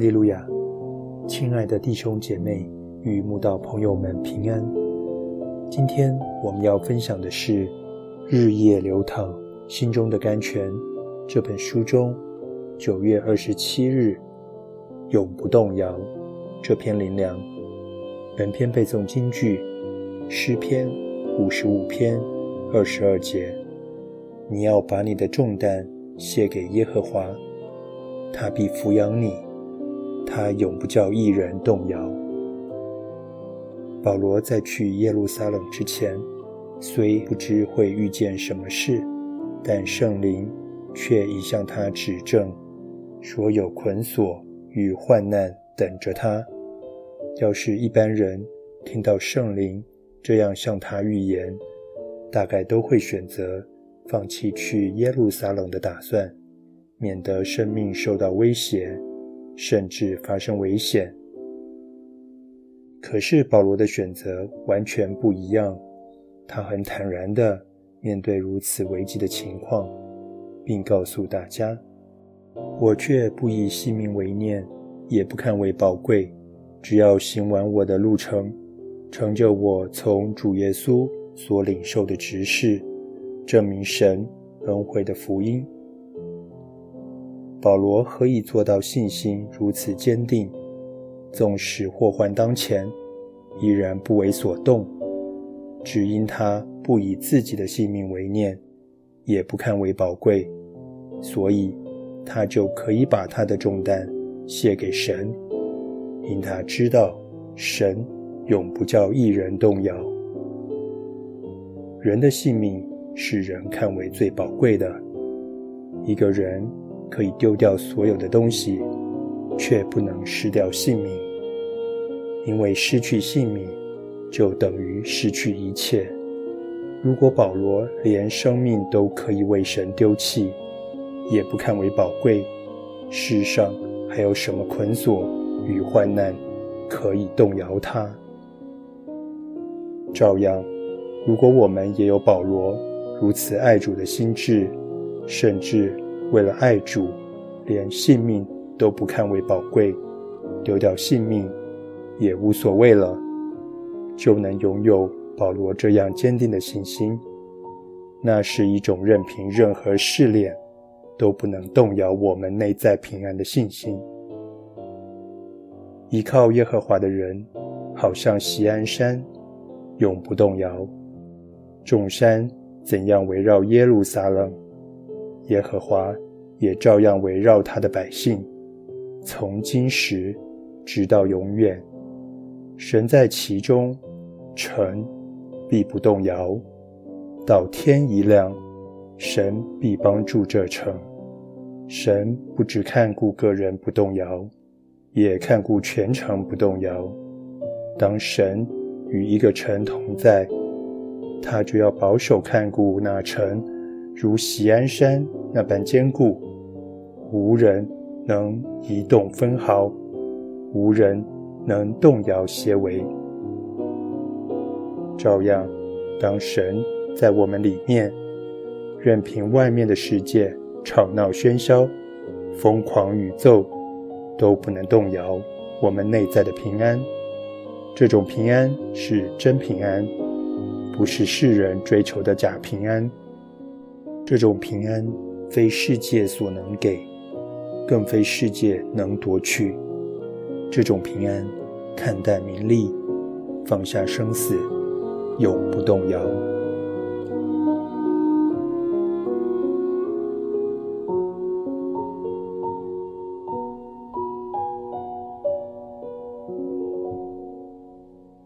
哈利路亚，亲爱的弟兄姐妹与慕道朋友们平安。今天我们要分享的是《日夜流淌心中的甘泉》这本书中九月二十七日“永不动摇”这篇灵粮。本篇背诵京剧诗篇五十五篇二十二节：“你要把你的重担卸给耶和华，他必抚养你。”他永不叫一人动摇。保罗在去耶路撒冷之前，虽不知会遇见什么事，但圣灵却已向他指证，说有捆锁与患难等着他。要是一般人听到圣灵这样向他预言，大概都会选择放弃去耶路撒冷的打算，免得生命受到威胁。甚至发生危险。可是保罗的选择完全不一样，他很坦然地面对如此危急的情况，并告诉大家：“我却不以性命为念，也不看为宝贵，只要行完我的路程，成就我从主耶稣所领受的职事，证明神恩惠的福音。”保罗何以做到信心如此坚定？纵使祸患当前，依然不为所动，只因他不以自己的性命为念，也不看为宝贵，所以他就可以把他的重担卸给神，因他知道神永不叫一人动摇。人的性命是人看为最宝贵的，一个人。可以丢掉所有的东西，却不能失掉性命，因为失去性命就等于失去一切。如果保罗连生命都可以为神丢弃，也不看为宝贵，世上还有什么捆锁与患难可以动摇他？照样，如果我们也有保罗如此爱主的心智，甚至。为了爱主，连性命都不看为宝贵，丢掉性命也无所谓了，就能拥有保罗这样坚定的信心。那是一种任凭任何试炼都不能动摇我们内在平安的信心。依靠耶和华的人，好像锡安山，永不动摇。众山怎样围绕耶路撒冷？耶和华也照样围绕他的百姓，从今时直到永远。神在其中，城必不动摇。到天一亮，神必帮助这城。神不只看顾个人不动摇，也看顾全城不动摇。当神与一个城同在，他就要保守看顾那城。如喜安山那般坚固，无人能移动分毫，无人能动摇些微。照样，当神在我们里面，任凭外面的世界吵闹喧嚣、疯狂宇宙，都不能动摇我们内在的平安。这种平安是真平安，不是世人追求的假平安。这种平安，非世界所能给，更非世界能夺去。这种平安，看淡名利，放下生死，永不动摇。